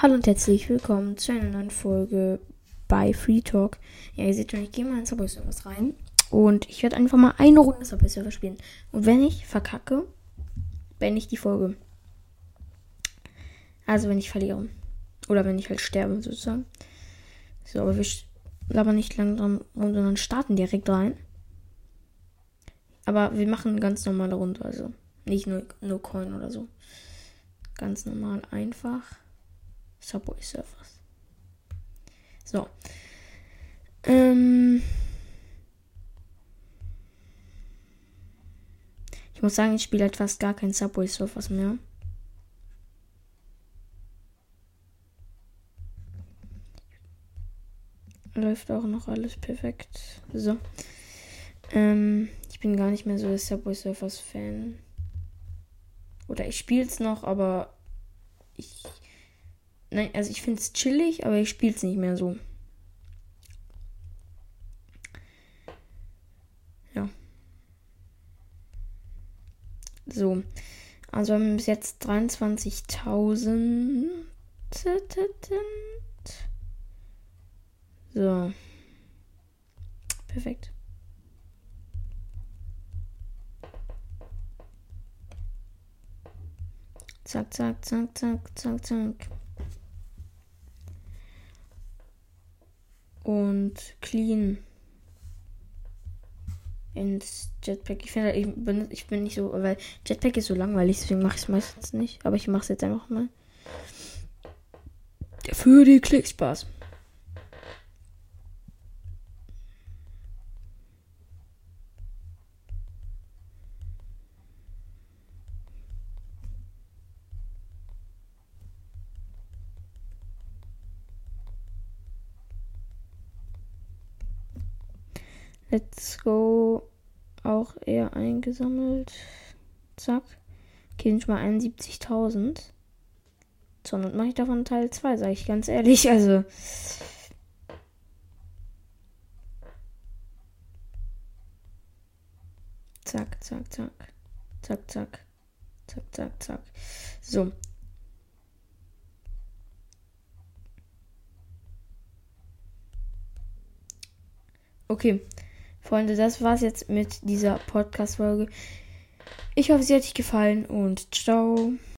Hallo und herzlich willkommen zu einer neuen Folge bei Free Talk. Ja, ihr seht schon, ich gehe mal in Subway Servers rein und ich werde einfach mal eine Runde Subway Server spielen. Und wenn ich verkacke, beende ich die Folge. Also wenn ich verliere. Oder wenn ich halt sterbe, sozusagen. So, aber wir labern nicht lang dran rum, sondern starten direkt rein. Aber wir machen eine ganz normale Runde, also nicht nur, nur Coin oder so. Ganz normal, einfach. Subway Surfers. So. Ähm. Ich muss sagen, ich spiele halt fast gar kein Subway Surfers mehr. Läuft auch noch alles perfekt. So. Ähm, ich bin gar nicht mehr so der Subway Surfers Fan. Oder ich spiele es noch, aber ich Nein, also ich finde es chillig, aber ich spiele es nicht mehr so. Ja. So. Also wir haben bis jetzt 23.000. So. Perfekt. Zack, zack, zack, zack, zack, zack. Und clean ins Jetpack. Ich finde, ich bin, ich bin nicht so, weil Jetpack ist so langweilig, deswegen mache ich es meistens nicht. Aber ich mache es jetzt einfach mal. Für die Klickspaß. Let's go. Auch eher eingesammelt. Zack. Okay, sind schon mal 71.000. So, und mache ich davon Teil 2, sage ich ganz ehrlich. Also. Zack, zack, zack. Zack, zack. Zack, zack, zack. So. Okay. Freunde, das war's jetzt mit dieser Podcast-Folge. Ich hoffe, sie hat euch gefallen und ciao.